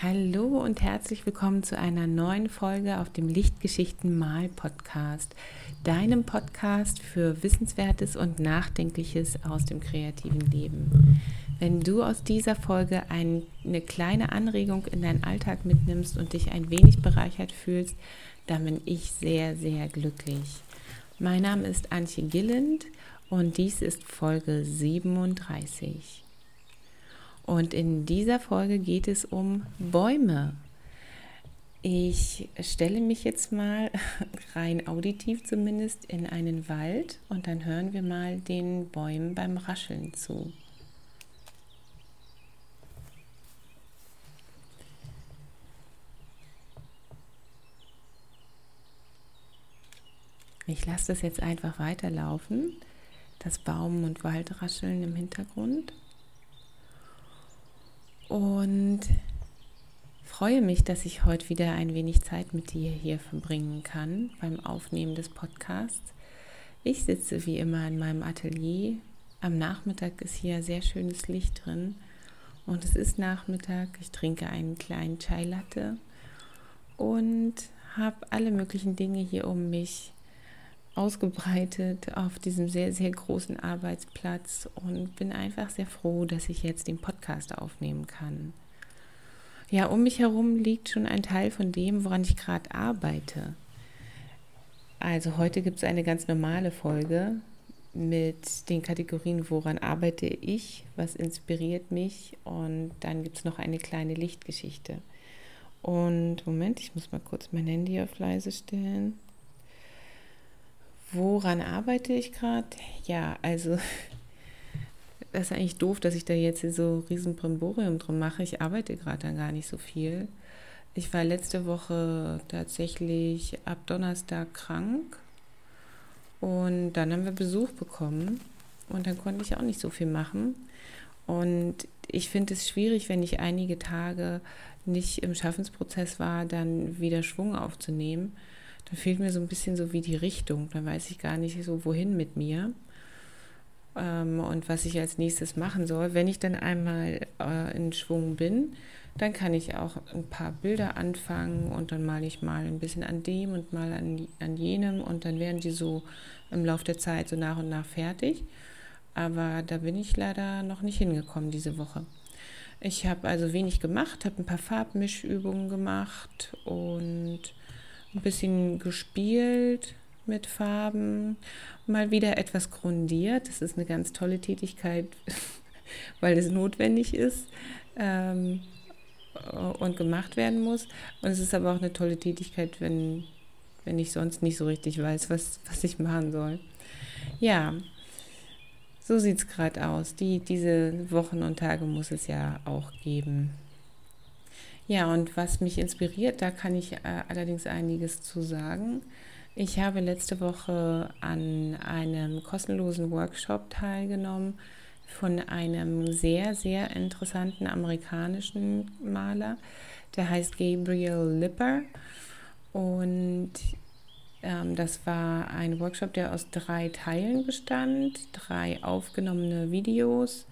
Hallo und herzlich willkommen zu einer neuen Folge auf dem Lichtgeschichten Mal Podcast, deinem Podcast für Wissenswertes und Nachdenkliches aus dem kreativen Leben. Wenn du aus dieser Folge ein, eine kleine Anregung in deinen Alltag mitnimmst und dich ein wenig bereichert fühlst, dann bin ich sehr, sehr glücklich. Mein Name ist Antje Gilland und dies ist Folge 37. Und in dieser Folge geht es um Bäume. Ich stelle mich jetzt mal rein auditiv zumindest in einen Wald und dann hören wir mal den Bäumen beim Rascheln zu. Ich lasse das jetzt einfach weiterlaufen, das Baum- und Waldrascheln im Hintergrund und freue mich, dass ich heute wieder ein wenig Zeit mit dir hier verbringen kann beim Aufnehmen des Podcasts. Ich sitze wie immer in meinem Atelier. Am Nachmittag ist hier sehr schönes Licht drin und es ist Nachmittag. Ich trinke einen kleinen Chai Latte und habe alle möglichen Dinge hier um mich ausgebreitet auf diesem sehr, sehr großen Arbeitsplatz und bin einfach sehr froh, dass ich jetzt den Podcast aufnehmen kann. Ja, um mich herum liegt schon ein Teil von dem, woran ich gerade arbeite. Also heute gibt es eine ganz normale Folge mit den Kategorien, woran arbeite ich, was inspiriert mich und dann gibt es noch eine kleine Lichtgeschichte. Und Moment, ich muss mal kurz mein Handy auf leise stellen. Woran arbeite ich gerade? Ja, also das ist eigentlich doof, dass ich da jetzt so riesen Brimborium drum mache. Ich arbeite gerade dann gar nicht so viel. Ich war letzte Woche tatsächlich ab Donnerstag krank und dann haben wir Besuch bekommen und dann konnte ich auch nicht so viel machen. Und ich finde es schwierig, wenn ich einige Tage nicht im Schaffensprozess war, dann wieder Schwung aufzunehmen dann fehlt mir so ein bisschen so wie die Richtung. Dann weiß ich gar nicht so, wohin mit mir ähm, und was ich als nächstes machen soll. Wenn ich dann einmal äh, in Schwung bin, dann kann ich auch ein paar Bilder anfangen und dann male ich mal ein bisschen an dem und mal an, an jenem und dann werden die so im Laufe der Zeit so nach und nach fertig. Aber da bin ich leider noch nicht hingekommen diese Woche. Ich habe also wenig gemacht, habe ein paar Farbmischübungen gemacht und ein bisschen gespielt mit Farben, mal wieder etwas grundiert. Das ist eine ganz tolle Tätigkeit, weil es notwendig ist ähm, und gemacht werden muss. Und es ist aber auch eine tolle Tätigkeit, wenn, wenn ich sonst nicht so richtig weiß, was, was ich machen soll. Ja, so sieht es gerade aus. Die, diese Wochen und Tage muss es ja auch geben. Ja, und was mich inspiriert, da kann ich äh, allerdings einiges zu sagen. Ich habe letzte Woche an einem kostenlosen Workshop teilgenommen von einem sehr, sehr interessanten amerikanischen Maler. Der heißt Gabriel Lipper. Und ähm, das war ein Workshop, der aus drei Teilen bestand, drei aufgenommene Videos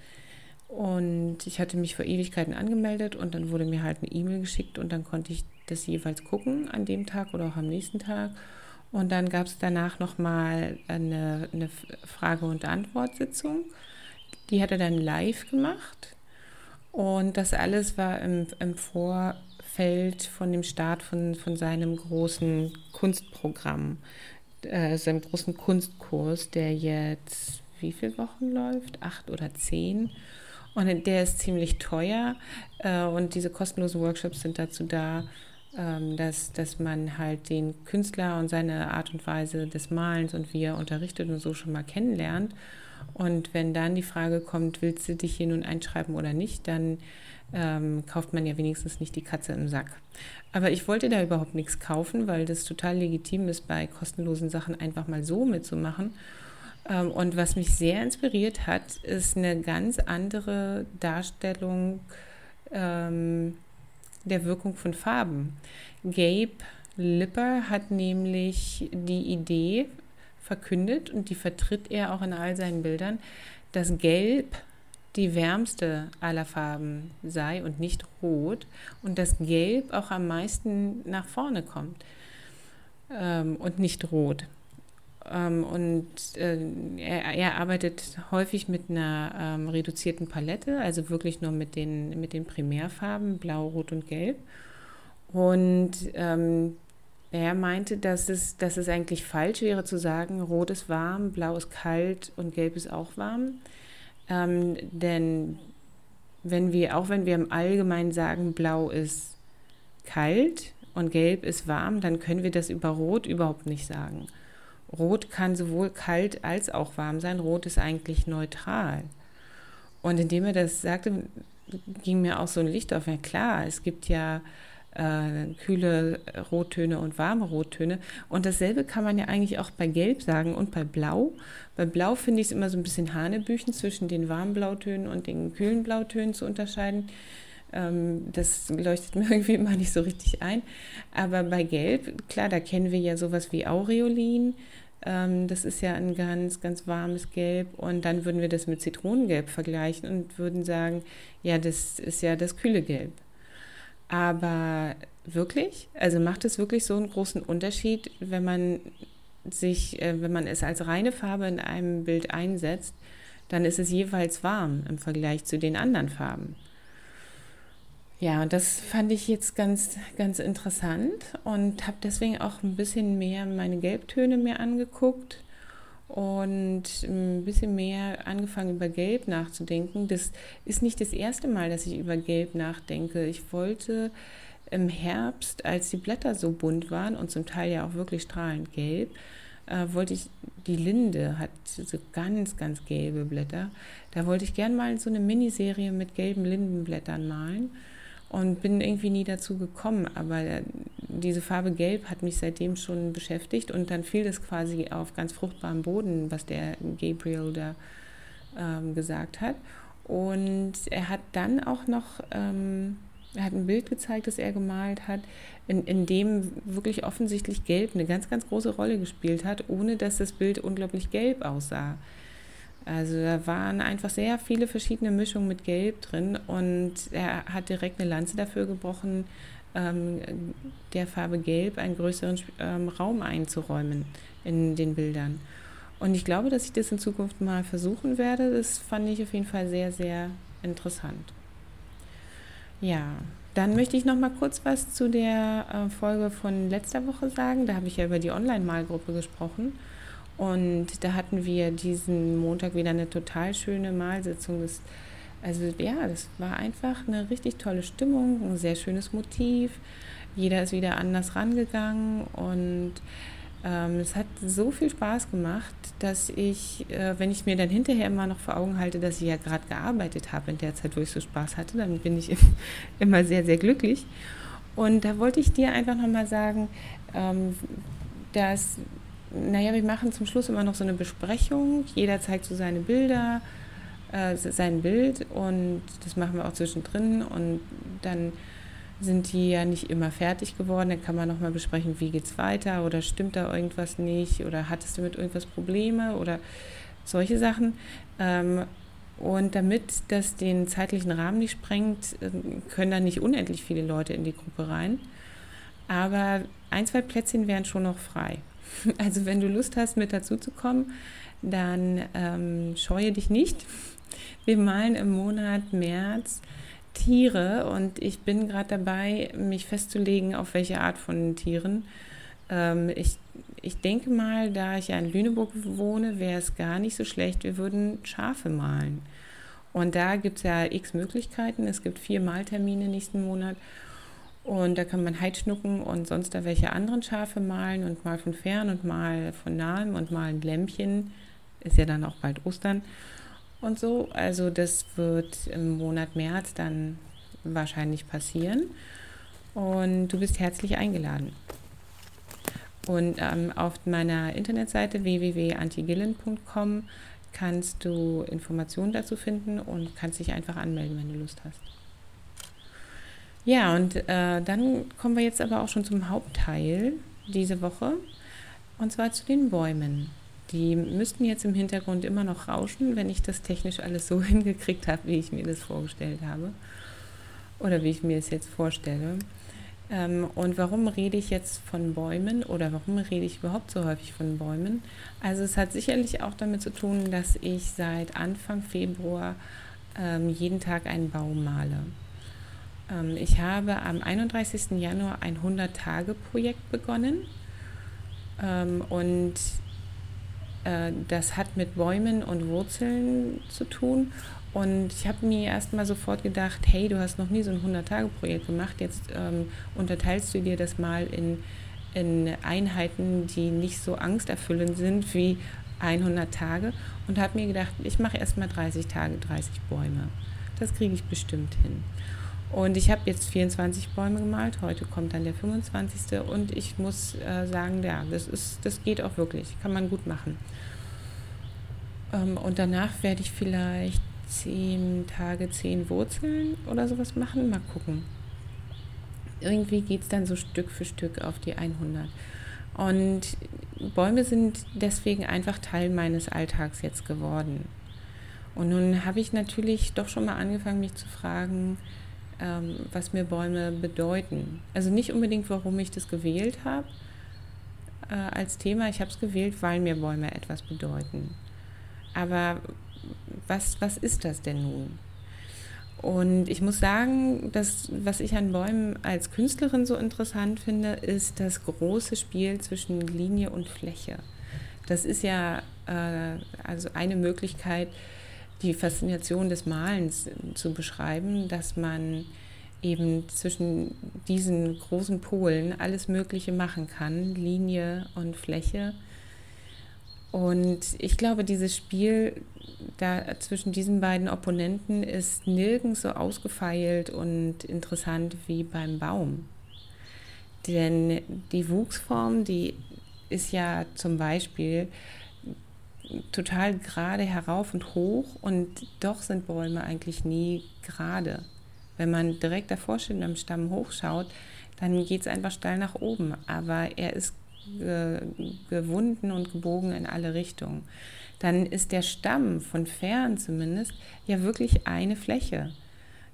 und ich hatte mich vor Ewigkeiten angemeldet und dann wurde mir halt eine E-Mail geschickt und dann konnte ich das jeweils gucken an dem Tag oder auch am nächsten Tag. Und dann gab es danach nochmal eine, eine Frage- und Antwortsitzung. Die hat er dann live gemacht. Und das alles war im, im Vorfeld von dem Start von, von seinem großen Kunstprogramm, äh, seinem großen Kunstkurs, der jetzt wie viele Wochen läuft? Acht oder zehn. Und der ist ziemlich teuer. Äh, und diese kostenlosen Workshops sind dazu da, ähm, dass, dass man halt den Künstler und seine Art und Weise des Malens und wie er unterrichtet und so schon mal kennenlernt. Und wenn dann die Frage kommt, willst du dich hier nun einschreiben oder nicht, dann ähm, kauft man ja wenigstens nicht die Katze im Sack. Aber ich wollte da überhaupt nichts kaufen, weil das total legitim ist, bei kostenlosen Sachen einfach mal so mitzumachen. Ähm, und was mich sehr inspiriert hat, ist eine ganz andere Darstellung ähm, der Wirkung von Farben. Gabe Lipper hat nämlich die Idee verkündet und die vertritt er auch in all seinen Bildern, dass Gelb die wärmste aller Farben sei und nicht rot und dass Gelb auch am meisten nach vorne kommt ähm, und nicht rot. Ähm, und äh, er, er, arbeitet häufig mit einer ähm, reduzierten Palette, also wirklich nur mit den, mit den Primärfarben Blau, Rot und Gelb. Und ähm, er meinte, dass es, dass es eigentlich falsch wäre zu sagen, Rot ist warm, Blau ist kalt und Gelb ist auch warm. Ähm, denn wenn wir, auch wenn wir im Allgemeinen sagen, Blau ist kalt und Gelb ist warm, dann können wir das über Rot überhaupt nicht sagen. Rot kann sowohl kalt als auch warm sein. Rot ist eigentlich neutral. Und indem er das sagte, ging mir auch so ein Licht auf. Ja klar, es gibt ja äh, kühle Rottöne und warme Rottöne. Und dasselbe kann man ja eigentlich auch bei Gelb sagen und bei Blau. Bei Blau finde ich es immer so ein bisschen Hanebüchen zwischen den warmen Blautönen und den kühlen Blautönen zu unterscheiden. Ähm, das leuchtet mir irgendwie immer nicht so richtig ein. Aber bei Gelb, klar, da kennen wir ja sowas wie Aureolin. Ähm, das ist ja ein ganz, ganz warmes Gelb. Und dann würden wir das mit Zitronengelb vergleichen und würden sagen, ja, das ist ja das kühle Gelb. Aber wirklich, also macht es wirklich so einen großen Unterschied, wenn man sich, äh, wenn man es als reine Farbe in einem Bild einsetzt, dann ist es jeweils warm im Vergleich zu den anderen Farben. Ja, und das fand ich jetzt ganz, ganz interessant und habe deswegen auch ein bisschen mehr meine Gelbtöne mir angeguckt und ein bisschen mehr angefangen über Gelb nachzudenken. Das ist nicht das erste Mal, dass ich über Gelb nachdenke. Ich wollte im Herbst, als die Blätter so bunt waren und zum Teil ja auch wirklich strahlend gelb, äh, wollte ich, die Linde hat so ganz, ganz gelbe Blätter. Da wollte ich gern mal so eine Miniserie mit gelben Lindenblättern malen und bin irgendwie nie dazu gekommen. Aber diese Farbe Gelb hat mich seitdem schon beschäftigt und dann fiel das quasi auf ganz fruchtbarem Boden, was der Gabriel da ähm, gesagt hat. Und er hat dann auch noch, ähm, er hat ein Bild gezeigt, das er gemalt hat, in, in dem wirklich offensichtlich Gelb eine ganz, ganz große Rolle gespielt hat, ohne dass das Bild unglaublich gelb aussah. Also da waren einfach sehr viele verschiedene Mischungen mit Gelb drin und er hat direkt eine Lanze dafür gebrochen, ähm, der Farbe Gelb einen größeren ähm, Raum einzuräumen in den Bildern. Und ich glaube, dass ich das in Zukunft mal versuchen werde. Das fand ich auf jeden Fall sehr, sehr interessant. Ja, dann möchte ich noch mal kurz was zu der äh, Folge von letzter Woche sagen. Da habe ich ja über die Online-Malgruppe gesprochen. Und da hatten wir diesen Montag wieder eine total schöne Malsitzung. Das, also ja, das war einfach eine richtig tolle Stimmung, ein sehr schönes Motiv. Jeder ist wieder anders rangegangen und ähm, es hat so viel Spaß gemacht, dass ich, äh, wenn ich mir dann hinterher immer noch vor Augen halte, dass ich ja gerade gearbeitet habe in der Zeit, wo ich so Spaß hatte, dann bin ich immer sehr, sehr glücklich. Und da wollte ich dir einfach nochmal sagen, ähm, dass naja, wir machen zum Schluss immer noch so eine Besprechung. Jeder zeigt so seine Bilder, äh, sein Bild und das machen wir auch zwischendrin und dann sind die ja nicht immer fertig geworden. Dann kann man nochmal besprechen, wie geht es weiter oder stimmt da irgendwas nicht oder hattest du mit irgendwas Probleme oder solche Sachen. Ähm, und damit das den zeitlichen Rahmen nicht sprengt, äh, können da nicht unendlich viele Leute in die Gruppe rein. Aber ein, zwei Plätzchen wären schon noch frei. Also wenn du Lust hast, mit dazu zu kommen, dann ähm, scheue dich nicht. Wir malen im Monat März Tiere und ich bin gerade dabei, mich festzulegen, auf welche Art von Tieren. Ähm, ich, ich denke mal, da ich ja in Lüneburg wohne, wäre es gar nicht so schlecht, wir würden Schafe malen. Und da gibt es ja x Möglichkeiten. Es gibt vier Maltermine nächsten Monat und da kann man Heidschnucken und sonst da welche anderen Schafe malen und mal von fern und mal von nahem und mal ein Lämpchen. Ist ja dann auch bald Ostern und so. Also das wird im Monat März dann wahrscheinlich passieren. Und du bist herzlich eingeladen. Und ähm, auf meiner Internetseite www.antigillen.com kannst du Informationen dazu finden und kannst dich einfach anmelden, wenn du Lust hast. Ja, und äh, dann kommen wir jetzt aber auch schon zum Hauptteil diese Woche, und zwar zu den Bäumen. Die müssten jetzt im Hintergrund immer noch rauschen, wenn ich das technisch alles so hingekriegt habe, wie ich mir das vorgestellt habe. Oder wie ich mir es jetzt vorstelle. Ähm, und warum rede ich jetzt von Bäumen oder warum rede ich überhaupt so häufig von Bäumen? Also es hat sicherlich auch damit zu tun, dass ich seit Anfang Februar ähm, jeden Tag einen Baum male. Ähm, ich habe am 31. Januar ein 100-Tage-Projekt begonnen ähm, und äh, das hat mit Bäumen und Wurzeln zu tun. Und ich habe mir erstmal sofort gedacht, hey, du hast noch nie so ein 100-Tage-Projekt gemacht, jetzt ähm, unterteilst du dir das mal in, in Einheiten, die nicht so angsterfüllend sind wie 100 Tage und habe mir gedacht, ich mache erstmal 30 Tage, 30 Bäume. Das kriege ich bestimmt hin. Und ich habe jetzt 24 Bäume gemalt, heute kommt dann der 25. Und ich muss äh, sagen, ja, das, ist, das geht auch wirklich, kann man gut machen. Ähm, und danach werde ich vielleicht 10 Tage, 10 Wurzeln oder sowas machen, mal gucken. Irgendwie geht es dann so Stück für Stück auf die 100. Und Bäume sind deswegen einfach Teil meines Alltags jetzt geworden. Und nun habe ich natürlich doch schon mal angefangen, mich zu fragen, ähm, was mir Bäume bedeuten. Also nicht unbedingt, warum ich das gewählt habe äh, als Thema. Ich habe es gewählt, weil mir Bäume etwas bedeuten. Aber was, was ist das denn nun? Und ich muss sagen, dass, was ich an Bäumen als Künstlerin so interessant finde, ist das große Spiel zwischen Linie und Fläche. Das ist ja äh, also eine Möglichkeit, die Faszination des Malens zu beschreiben, dass man eben zwischen diesen großen Polen alles Mögliche machen kann, Linie und Fläche. Und ich glaube, dieses Spiel da zwischen diesen beiden Opponenten ist nirgends so ausgefeilt und interessant wie beim Baum. Denn die Wuchsform, die ist ja zum Beispiel total gerade herauf und hoch und doch sind Bäume eigentlich nie gerade. Wenn man direkt davor steht und am Stamm hochschaut, dann geht es einfach steil nach oben, aber er ist gewunden und gebogen in alle Richtungen. Dann ist der Stamm von fern zumindest ja wirklich eine Fläche.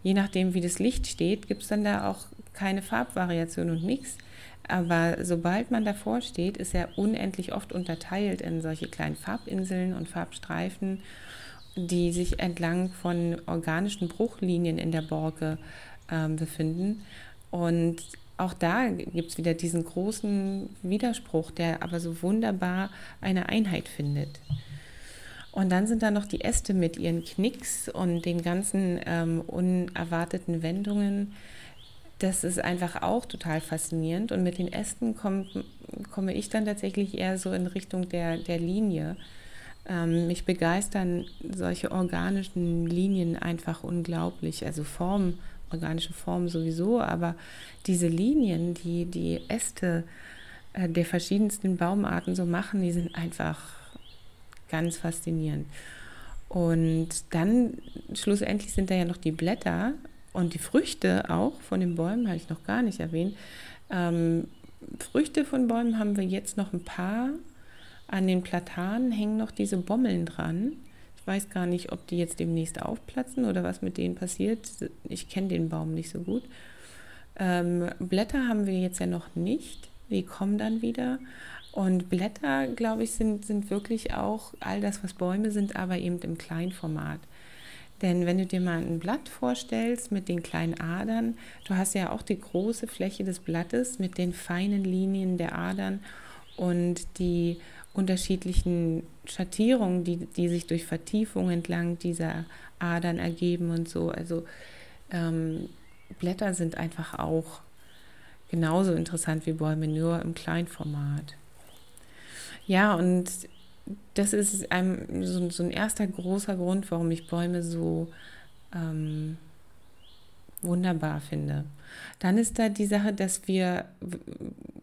Je nachdem, wie das Licht steht, gibt es dann da auch keine Farbvariation und nichts. Aber sobald man davor steht, ist er unendlich oft unterteilt in solche kleinen Farbinseln und Farbstreifen, die sich entlang von organischen Bruchlinien in der Borke äh, befinden. Und auch da gibt es wieder diesen großen Widerspruch, der aber so wunderbar eine Einheit findet. Und dann sind da noch die Äste mit ihren Knicks und den ganzen ähm, unerwarteten Wendungen das ist einfach auch total faszinierend. Und mit den Ästen komm, komme ich dann tatsächlich eher so in Richtung der, der Linie. Ähm, mich begeistern solche organischen Linien einfach unglaublich. Also Form, organische Formen sowieso, aber diese Linien, die die Äste äh, der verschiedensten Baumarten so machen, die sind einfach ganz faszinierend. Und dann schlussendlich sind da ja noch die Blätter, und die Früchte auch von den Bäumen habe ich noch gar nicht erwähnt. Ähm, Früchte von Bäumen haben wir jetzt noch ein paar. An den Platanen hängen noch diese Bommeln dran. Ich weiß gar nicht, ob die jetzt demnächst aufplatzen oder was mit denen passiert. Ich kenne den Baum nicht so gut. Ähm, Blätter haben wir jetzt ja noch nicht. Die kommen dann wieder. Und Blätter, glaube ich, sind, sind wirklich auch all das, was Bäume sind, aber eben im Kleinformat. Denn wenn du dir mal ein Blatt vorstellst mit den kleinen Adern, du hast ja auch die große Fläche des Blattes mit den feinen Linien der Adern und die unterschiedlichen Schattierungen, die, die sich durch Vertiefung entlang dieser Adern ergeben und so. Also ähm, Blätter sind einfach auch genauso interessant wie Bäume, nur im Kleinformat. Ja, und das ist ein, so, so, ein erster großer Grund, warum ich Bäume so ähm, wunderbar finde. Dann ist da die Sache, dass wir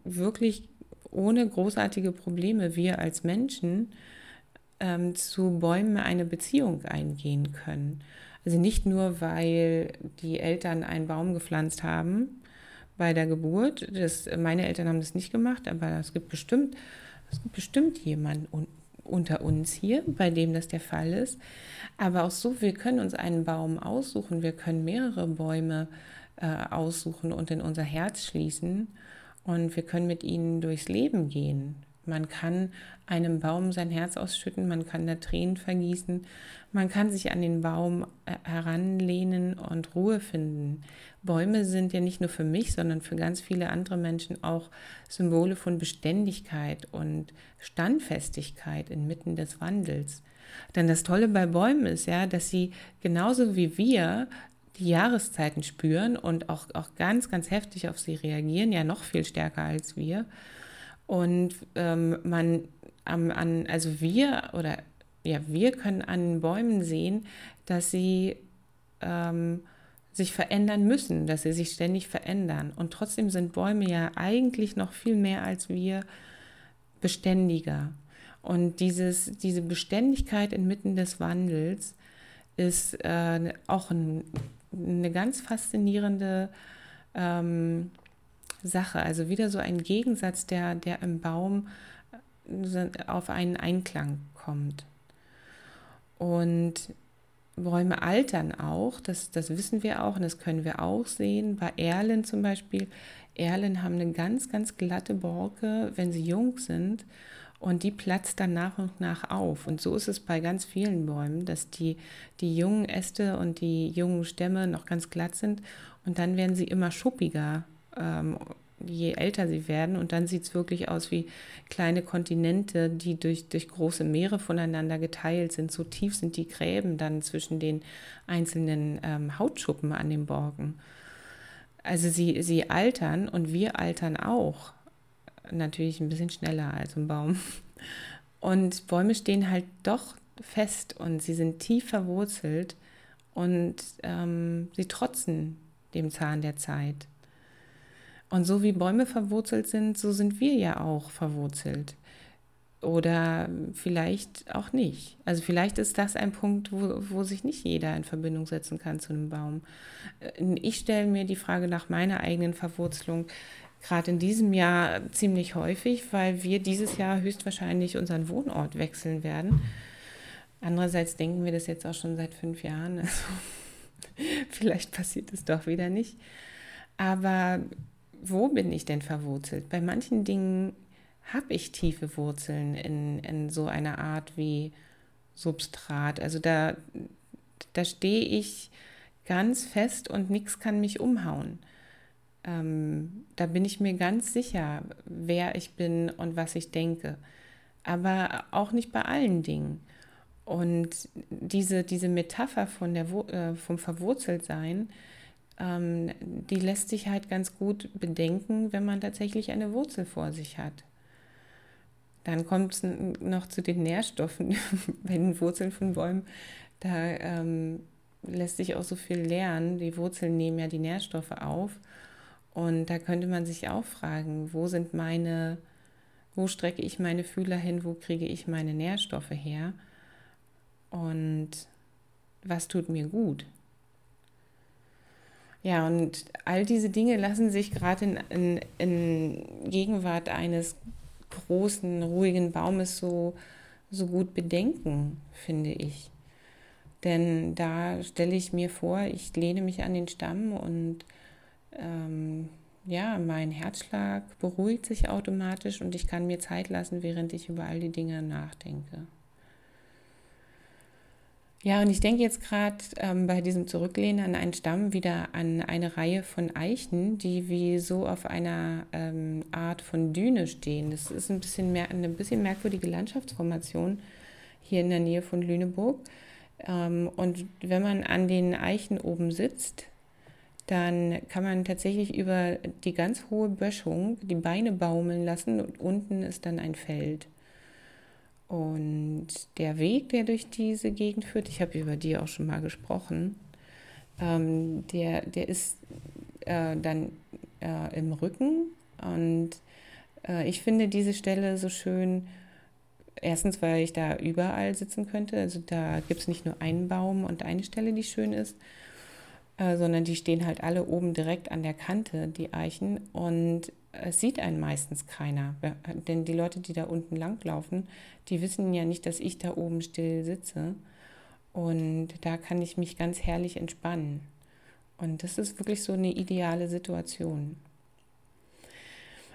wirklich ohne großartige Probleme, wir als Menschen, ähm, zu Bäumen eine Beziehung eingehen können. Also nicht nur, weil die Eltern einen Baum gepflanzt haben bei der Geburt. Das, meine Eltern haben das nicht gemacht, aber es gibt bestimmt, es gibt bestimmt jemanden unter uns hier, bei dem das der Fall ist. Aber auch so, wir können uns einen Baum aussuchen, wir können mehrere Bäume äh, aussuchen und in unser Herz schließen und wir können mit ihnen durchs Leben gehen. Man kann einem Baum sein Herz ausschütten, man kann da Tränen vergießen, man kann sich an den Baum äh, heranlehnen und Ruhe finden. Bäume sind ja nicht nur für mich, sondern für ganz viele andere Menschen auch Symbole von Beständigkeit und Standfestigkeit inmitten des Wandels. Denn das Tolle bei Bäumen ist ja, dass sie genauso wie wir die Jahreszeiten spüren und auch, auch ganz, ganz heftig auf sie reagieren, ja noch viel stärker als wir. Und ähm, man ähm, an, also wir oder ja, wir können an Bäumen sehen, dass sie ähm, sich verändern müssen, dass sie sich ständig verändern. Und trotzdem sind Bäume ja eigentlich noch viel mehr als wir beständiger. Und dieses, diese Beständigkeit inmitten des Wandels ist äh, auch ein eine ganz faszinierende ähm, Sache. Also wieder so ein Gegensatz, der, der im Baum äh, auf einen Einklang kommt. Und Bäume altern auch, das, das wissen wir auch und das können wir auch sehen. Bei Erlen zum Beispiel, Erlen haben eine ganz, ganz glatte Borke, wenn sie jung sind und die platzt dann nach und nach auf. Und so ist es bei ganz vielen Bäumen, dass die, die jungen Äste und die jungen Stämme noch ganz glatt sind und dann werden sie immer schuppiger, ähm, je älter sie werden. Und dann sieht es wirklich aus wie kleine Kontinente, die durch, durch große Meere voneinander geteilt sind. So tief sind die Gräben dann zwischen den einzelnen ähm, Hautschuppen an den Borken. Also sie, sie altern und wir altern auch natürlich ein bisschen schneller als ein Baum. Und Bäume stehen halt doch fest und sie sind tief verwurzelt und ähm, sie trotzen dem Zahn der Zeit. Und so wie Bäume verwurzelt sind, so sind wir ja auch verwurzelt. Oder vielleicht auch nicht. Also vielleicht ist das ein Punkt, wo, wo sich nicht jeder in Verbindung setzen kann zu einem Baum. Äh, ich stelle mir die Frage nach meiner eigenen Verwurzelung gerade in diesem Jahr ziemlich häufig, weil wir dieses Jahr höchstwahrscheinlich unseren Wohnort wechseln werden. Andererseits denken wir das jetzt auch schon seit fünf Jahren. Also vielleicht passiert es doch wieder nicht. Aber wo bin ich denn verwurzelt? Bei manchen Dingen habe ich tiefe Wurzeln in, in so einer Art wie Substrat. Also da, da stehe ich ganz fest und nichts kann mich umhauen. Ähm, da bin ich mir ganz sicher, wer ich bin und was ich denke. Aber auch nicht bei allen Dingen. Und diese, diese Metapher von der, äh, vom Verwurzeltsein, ähm, die lässt sich halt ganz gut bedenken, wenn man tatsächlich eine Wurzel vor sich hat. Dann kommt es noch zu den Nährstoffen bei den Wurzeln von Bäumen. Da ähm, lässt sich auch so viel lernen. Die Wurzeln nehmen ja die Nährstoffe auf. Und da könnte man sich auch fragen, wo sind meine, wo strecke ich meine Fühler hin, wo kriege ich meine Nährstoffe her und was tut mir gut. Ja, und all diese Dinge lassen sich gerade in, in, in, Gegenwart eines großen, ruhigen Baumes so, so gut bedenken, finde ich. Denn da stelle ich mir vor, ich lehne mich an den Stamm und ähm, ja, mein Herzschlag beruhigt sich automatisch und ich kann mir Zeit lassen, während ich über all die Dinge nachdenke. Ja, und ich denke jetzt gerade ähm, bei diesem Zurücklehnen an einen Stamm wieder an eine Reihe von Eichen, die wie so auf einer ähm, Art von Düne stehen. Das ist ein bisschen mehr, eine bisschen merkwürdige Landschaftsformation hier in der Nähe von Lüneburg. Ähm, und wenn man an den Eichen oben sitzt, dann kann man tatsächlich über die ganz hohe Böschung die Beine baumeln lassen und unten ist dann ein Feld. Und der Weg, der durch diese Gegend führt, ich habe über die auch schon mal gesprochen, ähm, der, der ist äh, dann äh, im Rücken. Und äh, ich finde diese Stelle so schön, erstens, weil ich da überall sitzen könnte, also da gibt es nicht nur einen Baum und eine Stelle, die schön ist, äh, sondern die stehen halt alle oben direkt an der Kante, die Eichen. Und es sieht einen meistens keiner. Denn die Leute, die da unten langlaufen, die wissen ja nicht, dass ich da oben still sitze. Und da kann ich mich ganz herrlich entspannen. Und das ist wirklich so eine ideale Situation.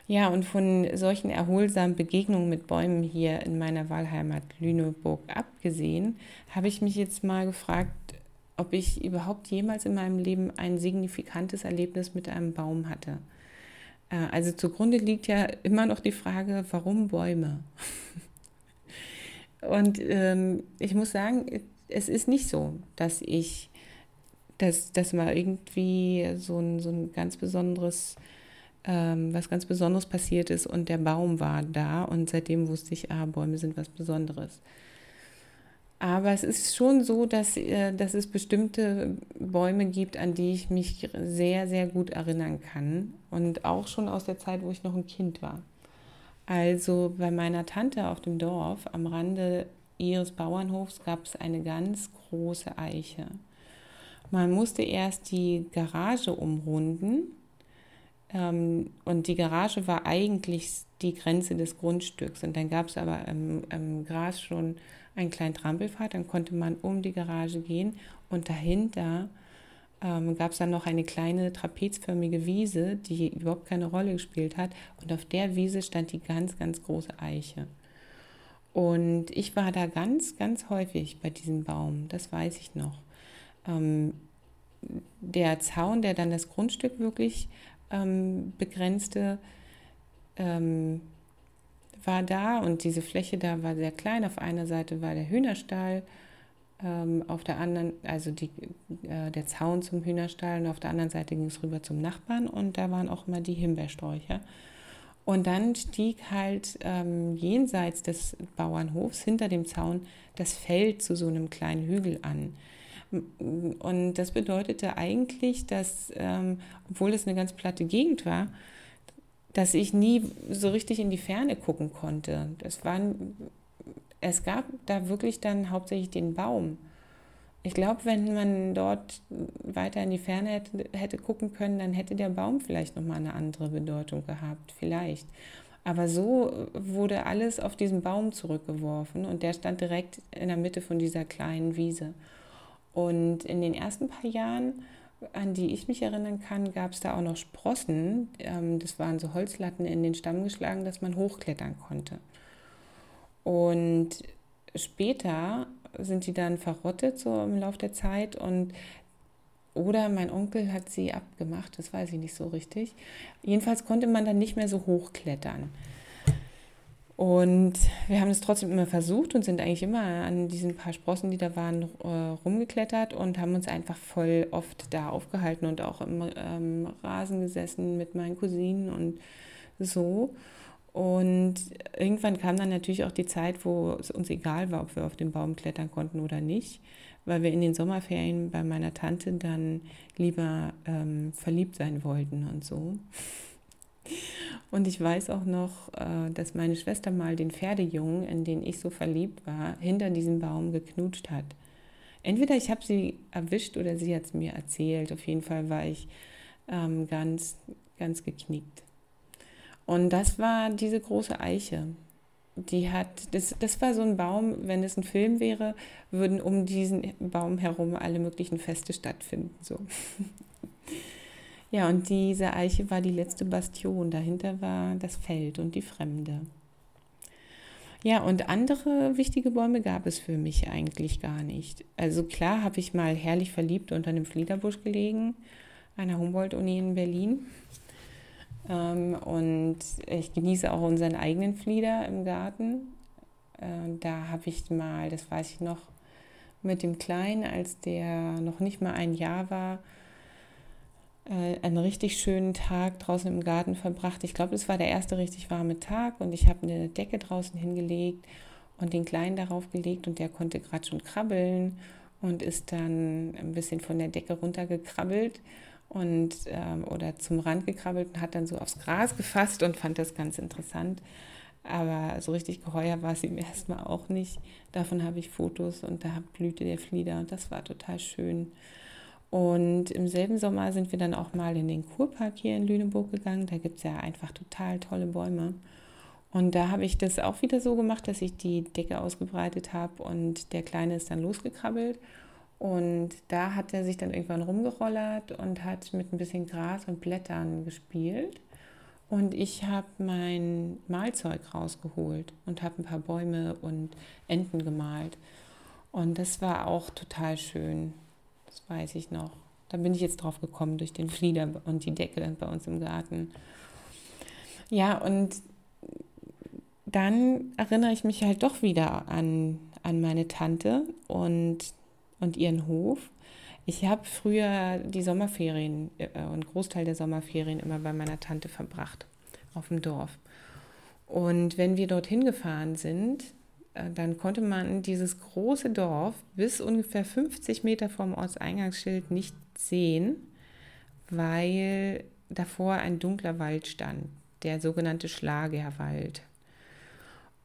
Ja, und von solchen erholsamen Begegnungen mit Bäumen hier in meiner Wahlheimat Lüneburg abgesehen, habe ich mich jetzt mal gefragt, ob ich überhaupt jemals in meinem Leben ein signifikantes Erlebnis mit einem Baum hatte. Äh, also zugrunde liegt ja immer noch die Frage, warum Bäume? Und ähm, ich muss sagen, es ist nicht so, dass ich, dass, dass mal irgendwie so ein, so ein ganz besonderes, ähm, was ganz Besonderes passiert ist und der Baum war da und seitdem wusste ich, ah, Bäume sind was Besonderes. Aber es ist schon so, dass, äh, dass es bestimmte Bäume gibt, an die ich mich sehr, sehr gut erinnern kann. Und auch schon aus der Zeit, wo ich noch ein Kind war. Also bei meiner Tante auf dem Dorf am Rande ihres Bauernhofs gab es eine ganz große Eiche. Man musste erst die Garage umrunden ähm, und die Garage war eigentlich die Grenze des Grundstücks. Und dann gab es aber im, im Gras schon einen kleinen Trampelpfad, dann konnte man um die Garage gehen und dahinter ähm, gab es dann noch eine kleine trapezförmige Wiese, die überhaupt keine Rolle gespielt hat. Und auf der Wiese stand die ganz, ganz große Eiche. Und ich war da ganz, ganz häufig bei diesem Baum, das weiß ich noch. Ähm, der Zaun, der dann das Grundstück wirklich ähm, begrenzte, ähm, war da und diese Fläche da war sehr klein. Auf einer Seite war der Hühnerstall, ähm, auf der anderen, also die, äh, der Zaun zum Hühnerstall und auf der anderen Seite ging es rüber zum Nachbarn und da waren auch immer die Himbeersträucher. Und dann stieg halt ähm, jenseits des Bauernhofs hinter dem Zaun das Feld zu so einem kleinen Hügel an. Und das bedeutete eigentlich, dass, ähm, obwohl es eine ganz platte Gegend war, dass ich nie so richtig in die Ferne gucken konnte. Das waren, es gab da wirklich dann hauptsächlich den Baum. Ich glaube, wenn man dort weiter in die Ferne hätte, hätte gucken können, dann hätte der Baum vielleicht nochmal eine andere Bedeutung gehabt, vielleicht. Aber so wurde alles auf diesen Baum zurückgeworfen und der stand direkt in der Mitte von dieser kleinen Wiese. Und in den ersten paar Jahren, an die ich mich erinnern kann, gab es da auch noch Sprossen. Ähm, das waren so Holzlatten in den Stamm geschlagen, dass man hochklettern konnte. Und später sind die dann verrottet so im Laufe der Zeit und oder mein Onkel hat sie abgemacht, das weiß ich nicht so richtig. Jedenfalls konnte man dann nicht mehr so hochklettern. Und wir haben es trotzdem immer versucht und sind eigentlich immer an diesen paar Sprossen, die da waren, äh, rumgeklettert und haben uns einfach voll oft da aufgehalten und auch im ähm, Rasen gesessen mit meinen Cousinen und so. Und irgendwann kam dann natürlich auch die Zeit, wo es uns egal war, ob wir auf den Baum klettern konnten oder nicht, weil wir in den Sommerferien bei meiner Tante dann lieber ähm, verliebt sein wollten und so. Und ich weiß auch noch, äh, dass meine Schwester mal den Pferdejungen, in den ich so verliebt war, hinter diesem Baum geknutscht hat. Entweder ich habe sie erwischt oder sie hat es mir erzählt. Auf jeden Fall war ich ähm, ganz, ganz geknickt. Und das war diese große Eiche. Die hat, das, das war so ein Baum, wenn es ein Film wäre, würden um diesen Baum herum alle möglichen Feste stattfinden. So. ja, und diese Eiche war die letzte Bastion. Dahinter war das Feld und die Fremde. Ja, und andere wichtige Bäume gab es für mich eigentlich gar nicht. Also klar habe ich mal herrlich verliebt unter einem Fliederbusch gelegen, einer Humboldt-Uni in Berlin. Ähm, und ich genieße auch unseren eigenen Flieder im Garten. Äh, da habe ich mal, das weiß ich noch, mit dem Kleinen, als der noch nicht mal ein Jahr war, äh, einen richtig schönen Tag draußen im Garten verbracht. Ich glaube, es war der erste richtig warme Tag und ich habe eine Decke draußen hingelegt und den Kleinen darauf gelegt und der konnte gerade schon krabbeln und ist dann ein bisschen von der Decke runtergekrabbelt und ähm, oder zum Rand gekrabbelt und hat dann so aufs Gras gefasst und fand das ganz interessant. Aber so richtig geheuer war es ihm erstmal auch nicht. Davon habe ich Fotos und da blühte der Flieder und das war total schön. Und im selben Sommer sind wir dann auch mal in den Kurpark hier in Lüneburg gegangen. Da gibt es ja einfach total tolle Bäume. Und da habe ich das auch wieder so gemacht, dass ich die Decke ausgebreitet habe und der Kleine ist dann losgekrabbelt. Und da hat er sich dann irgendwann rumgerollert und hat mit ein bisschen Gras und Blättern gespielt. Und ich habe mein Malzeug rausgeholt und habe ein paar Bäume und Enten gemalt. Und das war auch total schön. Das weiß ich noch. Da bin ich jetzt drauf gekommen durch den Flieder und die Decke bei uns im Garten. Ja, und dann erinnere ich mich halt doch wieder an, an meine Tante und, und ihren Hof. Ich habe früher die Sommerferien äh, und Großteil der Sommerferien immer bei meiner Tante verbracht, auf dem Dorf. Und wenn wir dorthin gefahren sind, dann konnte man dieses große Dorf bis ungefähr 50 Meter vom Ortseingangsschild nicht sehen, weil davor ein dunkler Wald stand, der sogenannte Schlagerwald.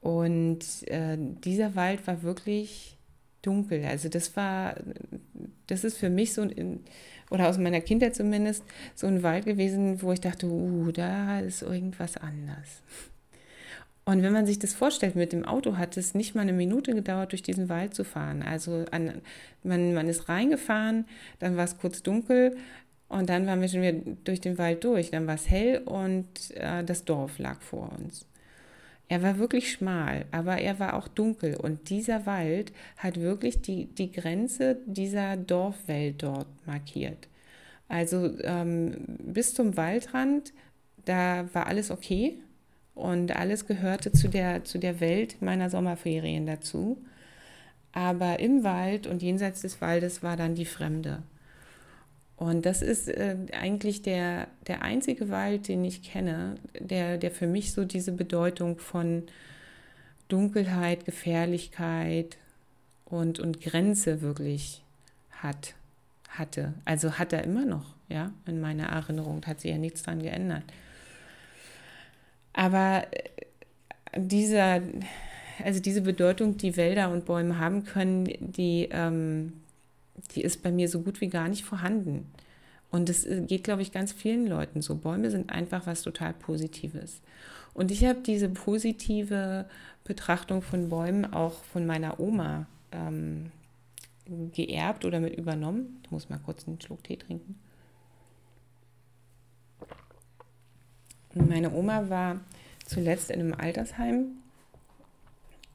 Und äh, dieser Wald war wirklich dunkel. Also das war, das ist für mich so ein, oder aus meiner Kindheit zumindest, so ein Wald gewesen, wo ich dachte, uh, da ist irgendwas anders. Und wenn man sich das vorstellt, mit dem Auto hat es nicht mal eine Minute gedauert, durch diesen Wald zu fahren. Also an, man, man ist reingefahren, dann war es kurz dunkel und dann waren wir schon wieder durch den Wald durch. Dann war es hell und äh, das Dorf lag vor uns. Er war wirklich schmal, aber er war auch dunkel. Und dieser Wald hat wirklich die, die Grenze dieser Dorfwelt dort markiert. Also ähm, bis zum Waldrand, da war alles okay und alles gehörte zu der, zu der Welt meiner Sommerferien dazu. Aber im Wald und jenseits des Waldes war dann die Fremde. Und das ist äh, eigentlich der, der einzige Wald, den ich kenne, der, der für mich so diese Bedeutung von Dunkelheit, Gefährlichkeit und, und Grenze wirklich hat, hatte. Also hat er immer noch, ja, in meiner Erinnerung, hat sich ja nichts dran geändert. Aber äh, dieser, also diese Bedeutung, die Wälder und Bäume haben können, die, ähm, die ist bei mir so gut wie gar nicht vorhanden. Und es äh, geht, glaube ich, ganz vielen Leuten so. Bäume sind einfach was total Positives. Und ich habe diese positive Betrachtung von Bäumen auch von meiner Oma ähm, geerbt oder mit übernommen. Ich muss mal kurz einen Schluck Tee trinken. Meine Oma war zuletzt in einem Altersheim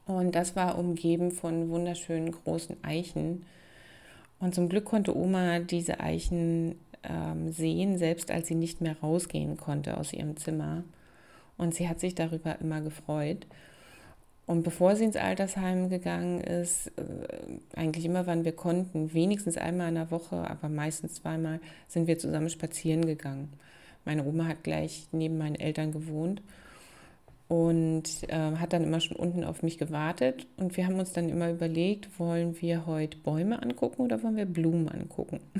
und das war umgeben von wunderschönen großen Eichen und zum Glück konnte Oma diese Eichen ähm, sehen, selbst als sie nicht mehr rausgehen konnte aus ihrem Zimmer. Und sie hat sich darüber immer gefreut. Und bevor sie ins Altersheim gegangen ist, äh, eigentlich immer, wann wir konnten, wenigstens einmal in der Woche, aber meistens zweimal, sind wir zusammen spazieren gegangen. Meine Oma hat gleich neben meinen Eltern gewohnt und äh, hat dann immer schon unten auf mich gewartet. Und wir haben uns dann immer überlegt, wollen wir heute Bäume angucken oder wollen wir Blumen angucken?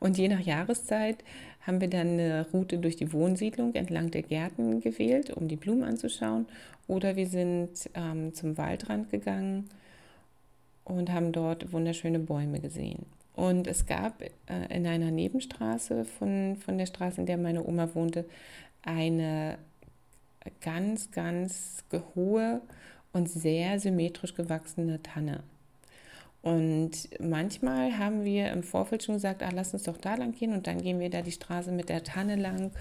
Und je nach Jahreszeit haben wir dann eine Route durch die Wohnsiedlung entlang der Gärten gewählt, um die Blumen anzuschauen. Oder wir sind ähm, zum Waldrand gegangen und haben dort wunderschöne Bäume gesehen. Und es gab äh, in einer Nebenstraße von, von der Straße, in der meine Oma wohnte, eine ganz, ganz hohe und sehr symmetrisch gewachsene Tanne. Und manchmal haben wir im Vorfeld schon gesagt, ah, lass uns doch da lang gehen und dann gehen wir da die Straße mit der Tanne lang.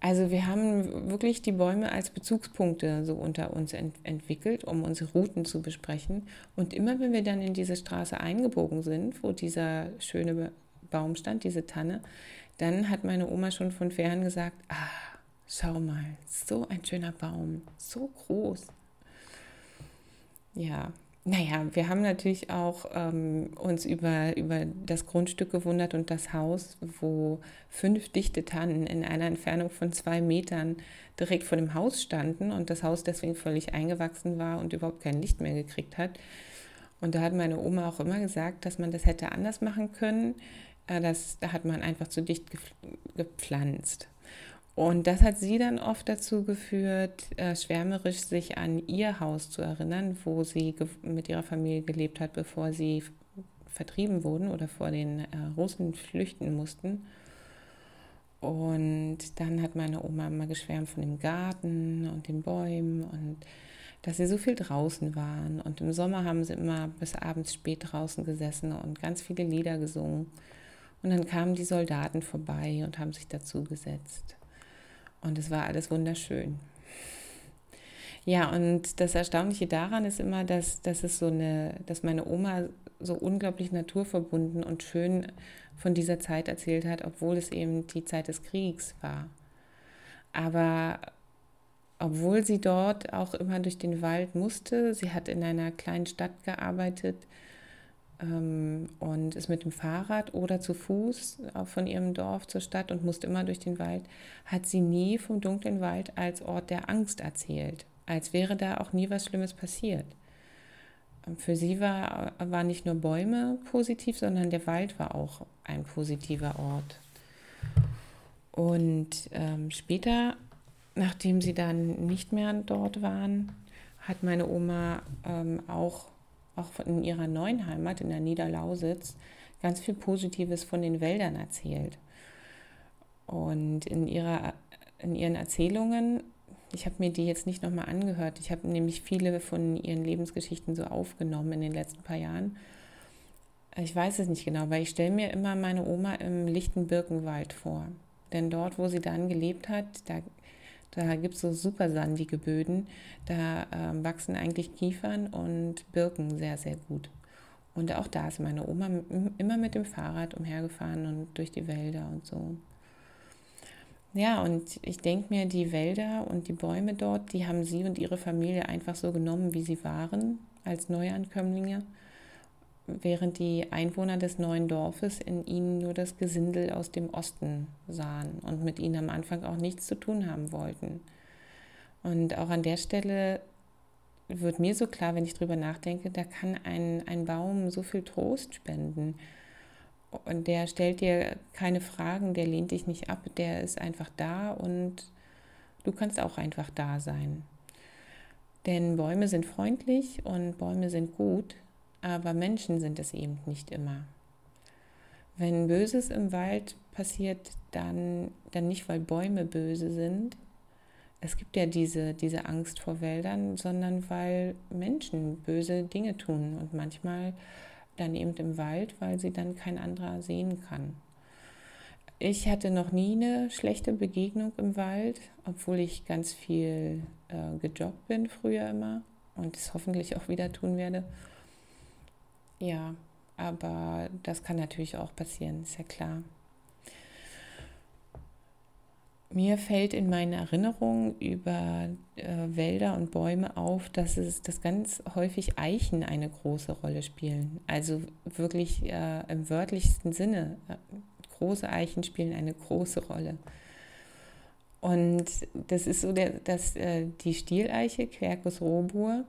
Also wir haben wirklich die Bäume als Bezugspunkte so unter uns ent entwickelt, um unsere Routen zu besprechen. Und immer wenn wir dann in diese Straße eingebogen sind, wo dieser schöne Baum stand, diese Tanne, dann hat meine Oma schon von fern gesagt, ah, Schau mal, so ein schöner Baum, so groß. Ja, naja, wir haben natürlich auch ähm, uns über, über das Grundstück gewundert und das Haus, wo fünf dichte Tannen in einer Entfernung von zwei Metern direkt vor dem Haus standen und das Haus deswegen völlig eingewachsen war und überhaupt kein Licht mehr gekriegt hat. Und da hat meine Oma auch immer gesagt, dass man das hätte anders machen können. Äh, das, da hat man einfach zu dicht gepflanzt. Und das hat sie dann oft dazu geführt, äh, schwärmerisch sich an ihr Haus zu erinnern, wo sie mit ihrer Familie gelebt hat, bevor sie vertrieben wurden oder vor den äh, Russen flüchten mussten. Und dann hat meine Oma immer geschwärmt von dem Garten und den Bäumen und dass sie so viel draußen waren. Und im Sommer haben sie immer bis abends spät draußen gesessen und ganz viele Lieder gesungen. Und dann kamen die Soldaten vorbei und haben sich dazu gesetzt. Und es war alles wunderschön. Ja, und das Erstaunliche daran ist immer, dass, dass es so eine, dass meine Oma so unglaublich naturverbunden und schön von dieser Zeit erzählt hat, obwohl es eben die Zeit des Kriegs war. Aber obwohl sie dort auch immer durch den Wald musste, sie hat in einer kleinen Stadt gearbeitet und ist mit dem Fahrrad oder zu Fuß von ihrem Dorf zur Stadt und musste immer durch den Wald, hat sie nie vom dunklen Wald als Ort der Angst erzählt, als wäre da auch nie was Schlimmes passiert. Für sie war, war nicht nur Bäume positiv, sondern der Wald war auch ein positiver Ort. Und ähm, später, nachdem sie dann nicht mehr dort waren, hat meine Oma ähm, auch, auch in ihrer neuen Heimat, in der Niederlausitz, ganz viel Positives von den Wäldern erzählt. Und in, ihrer, in ihren Erzählungen ich habe mir die jetzt nicht nochmal angehört. Ich habe nämlich viele von ihren Lebensgeschichten so aufgenommen in den letzten paar Jahren. Ich weiß es nicht genau, weil ich stelle mir immer meine Oma im lichten Birkenwald vor. Denn dort, wo sie dann gelebt hat, da, da gibt es so super sandige Böden. Da äh, wachsen eigentlich Kiefern und Birken sehr, sehr gut. Und auch da ist meine Oma immer mit dem Fahrrad umhergefahren und durch die Wälder und so. Ja, und ich denke mir, die Wälder und die Bäume dort, die haben sie und ihre Familie einfach so genommen, wie sie waren, als Neuankömmlinge, während die Einwohner des neuen Dorfes in ihnen nur das Gesindel aus dem Osten sahen und mit ihnen am Anfang auch nichts zu tun haben wollten. Und auch an der Stelle wird mir so klar, wenn ich drüber nachdenke, da kann ein, ein Baum so viel Trost spenden und der stellt dir keine Fragen, der lehnt dich nicht ab, der ist einfach da und du kannst auch einfach da sein. Denn Bäume sind freundlich und Bäume sind gut, aber Menschen sind es eben nicht immer. Wenn Böses im Wald passiert, dann, dann nicht, weil Bäume böse sind. Es gibt ja diese, diese Angst vor Wäldern, sondern weil Menschen böse Dinge tun. Und manchmal dann eben im Wald, weil sie dann kein anderer sehen kann. Ich hatte noch nie eine schlechte Begegnung im Wald, obwohl ich ganz viel äh, gejoggt bin früher immer und es hoffentlich auch wieder tun werde. Ja, aber das kann natürlich auch passieren, ist ja klar. Mir fällt in meinen Erinnerungen über äh, Wälder und Bäume auf, dass es dass ganz häufig Eichen eine große Rolle spielen. Also wirklich äh, im wörtlichsten Sinne. Äh, große Eichen spielen eine große Rolle. Und das ist so, der, dass äh, die Stieleiche, Quercus robur,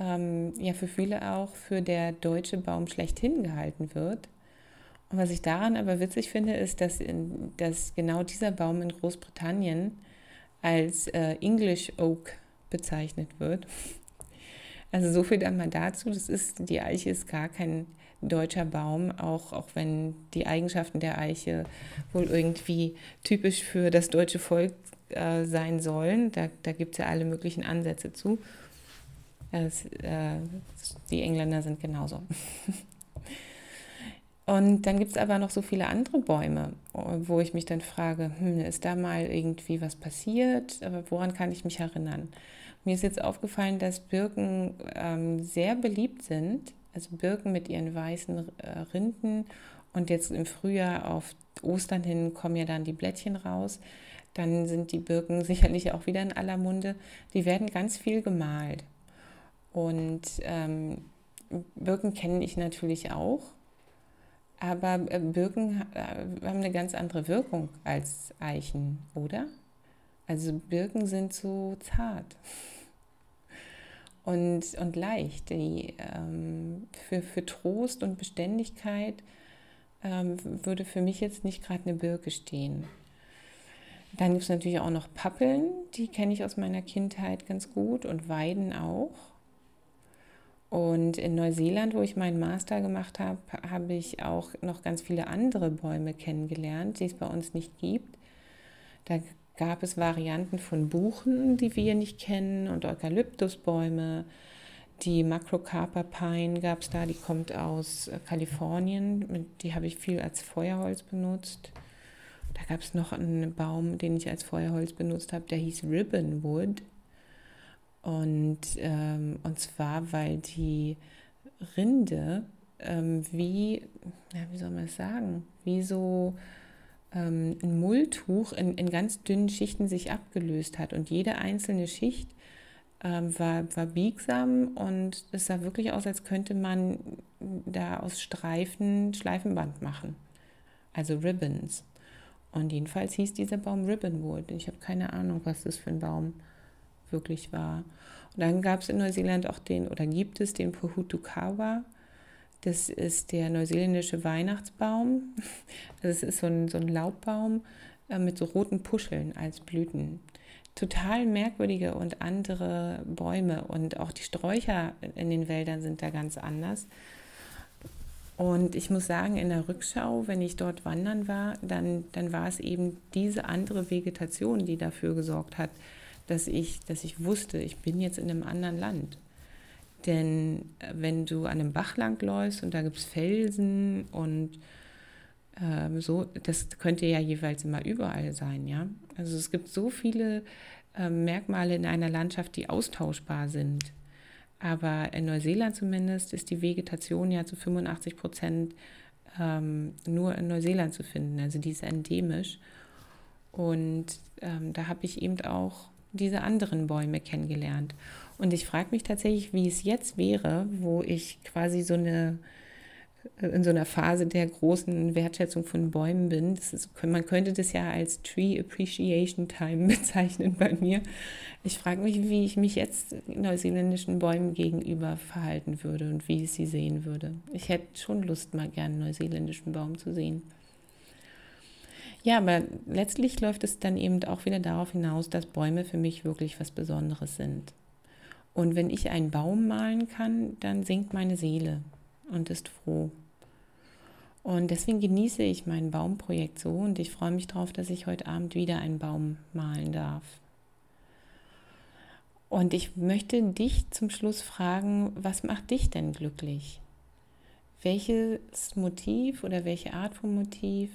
ähm, ja für viele auch für der deutsche Baum schlechthin gehalten wird und was ich daran aber witzig finde, ist, dass, in, dass genau dieser Baum in Großbritannien als äh, English Oak bezeichnet wird. Also so viel dann mal dazu. Das ist, die Eiche ist gar kein deutscher Baum, auch, auch wenn die Eigenschaften der Eiche wohl irgendwie typisch für das deutsche Volk äh, sein sollen. Da, da gibt es ja alle möglichen Ansätze zu. Das, äh, die Engländer sind genauso. Und dann gibt es aber noch so viele andere Bäume, wo ich mich dann frage, hm, ist da mal irgendwie was passiert? Aber woran kann ich mich erinnern? Mir ist jetzt aufgefallen, dass Birken ähm, sehr beliebt sind. Also Birken mit ihren weißen äh, Rinden. Und jetzt im Frühjahr auf Ostern hin kommen ja dann die Blättchen raus. Dann sind die Birken sicherlich auch wieder in aller Munde. Die werden ganz viel gemalt. Und ähm, Birken kenne ich natürlich auch aber äh, Birken äh, haben eine ganz andere Wirkung als Eichen, oder? Also Birken sind so zart und, und leicht. Die, ähm, für, für Trost und Beständigkeit ähm, würde für mich jetzt nicht gerade eine Birke stehen. Dann gibt es natürlich auch noch Pappeln, die kenne ich aus meiner Kindheit ganz gut und Weiden auch. Und in Neuseeland, wo ich meinen Master gemacht habe, habe ich auch noch ganz viele andere Bäume kennengelernt, die es bei uns nicht gibt. Da gab es Varianten von Buchen, die wir nicht kennen, und Eukalyptusbäume. Die Macrocarpa Pine gab es da, die kommt aus äh, Kalifornien. Die habe ich viel als Feuerholz benutzt. Da gab es noch einen Baum, den ich als Feuerholz benutzt habe, der hieß Ribbonwood. Und, ähm, und zwar, weil die Rinde ähm, wie, ja, wie soll man es sagen, wie so ähm, ein Mulltuch in, in ganz dünnen Schichten sich abgelöst hat. Und jede einzelne Schicht ähm, war, war biegsam und es sah wirklich aus, als könnte man da aus Streifen Schleifenband machen. Also Ribbons. Und jedenfalls hieß dieser Baum Ribbonwood. Ich habe keine Ahnung, was das für ein Baum wirklich war. Und dann gab es in Neuseeland auch den, oder gibt es den Pohutukawa. Das ist der neuseeländische Weihnachtsbaum. Das ist so ein, so ein Laubbaum äh, mit so roten Puscheln als Blüten. Total merkwürdige und andere Bäume und auch die Sträucher in den Wäldern sind da ganz anders. Und ich muss sagen, in der Rückschau, wenn ich dort wandern war, dann, dann war es eben diese andere Vegetation, die dafür gesorgt hat, dass ich, dass ich wusste, ich bin jetzt in einem anderen Land. Denn äh, wenn du an einem Bach lang läufst und da gibt es Felsen und ähm, so, das könnte ja jeweils immer überall sein, ja. Also es gibt so viele äh, Merkmale in einer Landschaft, die austauschbar sind. Aber in Neuseeland zumindest ist die Vegetation ja zu 85 Prozent ähm, nur in Neuseeland zu finden. Also die ist endemisch. Und ähm, da habe ich eben auch diese anderen Bäume kennengelernt. Und ich frage mich tatsächlich, wie es jetzt wäre, wo ich quasi so eine in so einer Phase der großen Wertschätzung von Bäumen bin. Ist, man könnte das ja als Tree Appreciation Time bezeichnen bei mir. Ich frage mich, wie ich mich jetzt neuseeländischen Bäumen gegenüber verhalten würde und wie ich sie sehen würde. Ich hätte schon Lust, mal gerne einen neuseeländischen Baum zu sehen. Ja, aber letztlich läuft es dann eben auch wieder darauf hinaus, dass Bäume für mich wirklich was Besonderes sind. Und wenn ich einen Baum malen kann, dann singt meine Seele und ist froh. Und deswegen genieße ich mein Baumprojekt so und ich freue mich darauf, dass ich heute Abend wieder einen Baum malen darf. Und ich möchte dich zum Schluss fragen, was macht dich denn glücklich? Welches Motiv oder welche Art von Motiv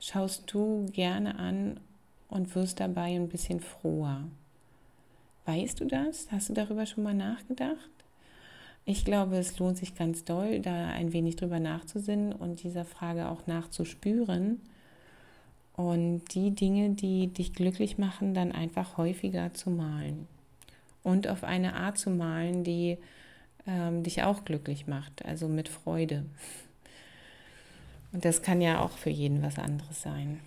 schaust du gerne an und wirst dabei ein bisschen froher? Weißt du das? Hast du darüber schon mal nachgedacht? Ich glaube, es lohnt sich ganz doll, da ein wenig drüber nachzusinnen und dieser Frage auch nachzuspüren und die Dinge, die dich glücklich machen, dann einfach häufiger zu malen und auf eine Art zu malen, die ähm, dich auch glücklich macht, also mit Freude. Und das kann ja auch für jeden was anderes sein.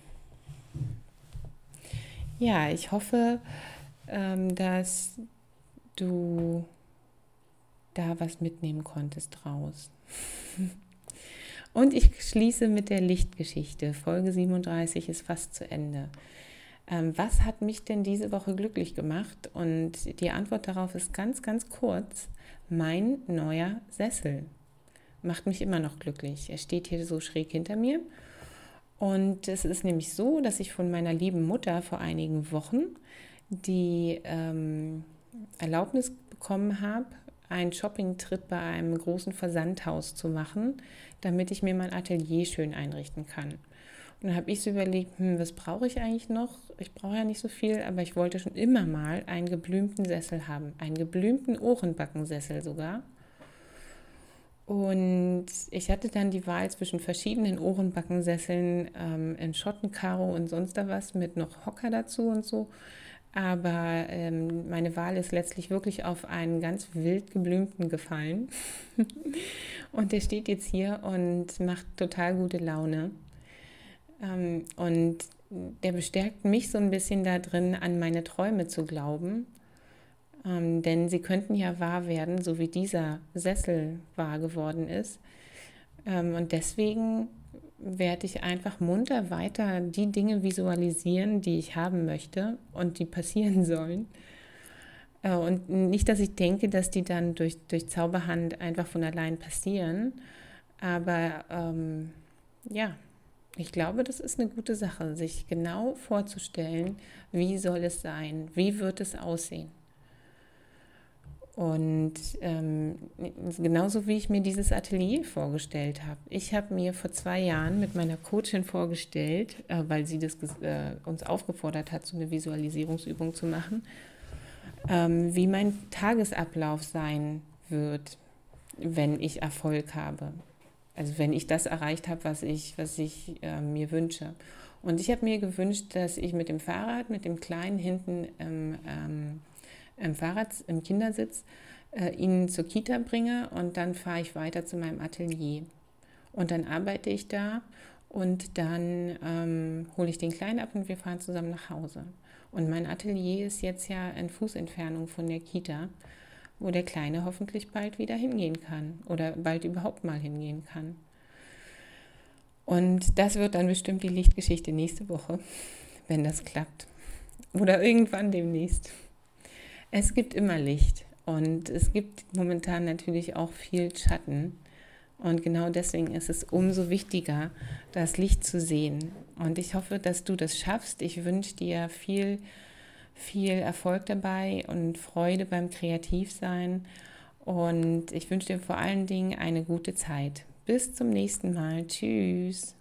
Ja, ich hoffe, ähm, dass du da was mitnehmen konntest draus. Und ich schließe mit der Lichtgeschichte. Folge 37 ist fast zu Ende. Ähm, was hat mich denn diese Woche glücklich gemacht? Und die Antwort darauf ist ganz, ganz kurz. Mein neuer Sessel macht mich immer noch glücklich. Er steht hier so schräg hinter mir. Und es ist nämlich so, dass ich von meiner lieben Mutter vor einigen Wochen die ähm, Erlaubnis bekommen habe, einen Shopping-Trip bei einem großen Versandhaus zu machen, damit ich mir mein Atelier schön einrichten kann. Und dann habe ich so überlegt, hm, was brauche ich eigentlich noch? Ich brauche ja nicht so viel, aber ich wollte schon immer mal einen geblümten Sessel haben, einen geblümten Ohrenbackensessel sogar. Und ich hatte dann die Wahl zwischen verschiedenen Ohrenbackensesseln ähm, in Schottenkaro und sonst was mit noch Hocker dazu und so. Aber ähm, meine Wahl ist letztlich wirklich auf einen ganz wild geblümten gefallen. und der steht jetzt hier und macht total gute Laune. Ähm, und der bestärkt mich so ein bisschen da drin, an meine Träume zu glauben. Ähm, denn sie könnten ja wahr werden, so wie dieser Sessel wahr geworden ist. Ähm, und deswegen werde ich einfach munter weiter die Dinge visualisieren, die ich haben möchte und die passieren sollen. Äh, und nicht, dass ich denke, dass die dann durch, durch Zauberhand einfach von allein passieren. Aber ähm, ja, ich glaube, das ist eine gute Sache, sich genau vorzustellen, wie soll es sein, wie wird es aussehen. Und ähm, genauso wie ich mir dieses Atelier vorgestellt habe. Ich habe mir vor zwei Jahren mit meiner Coachin vorgestellt, äh, weil sie das äh, uns aufgefordert hat, so eine Visualisierungsübung zu machen, ähm, wie mein Tagesablauf sein wird, wenn ich Erfolg habe. Also wenn ich das erreicht habe, was ich, was ich äh, mir wünsche. Und ich habe mir gewünscht, dass ich mit dem Fahrrad, mit dem Kleinen hinten ähm, im Fahrrad, im Kindersitz, äh, ihn zur Kita bringe und dann fahre ich weiter zu meinem Atelier. Und dann arbeite ich da und dann ähm, hole ich den Kleinen ab und wir fahren zusammen nach Hause. Und mein Atelier ist jetzt ja in Fußentfernung von der Kita, wo der Kleine hoffentlich bald wieder hingehen kann oder bald überhaupt mal hingehen kann. Und das wird dann bestimmt die Lichtgeschichte nächste Woche, wenn das klappt. Oder irgendwann demnächst. Es gibt immer Licht und es gibt momentan natürlich auch viel Schatten. Und genau deswegen ist es umso wichtiger, das Licht zu sehen. Und ich hoffe, dass du das schaffst. Ich wünsche dir viel, viel Erfolg dabei und Freude beim Kreativsein. Und ich wünsche dir vor allen Dingen eine gute Zeit. Bis zum nächsten Mal. Tschüss.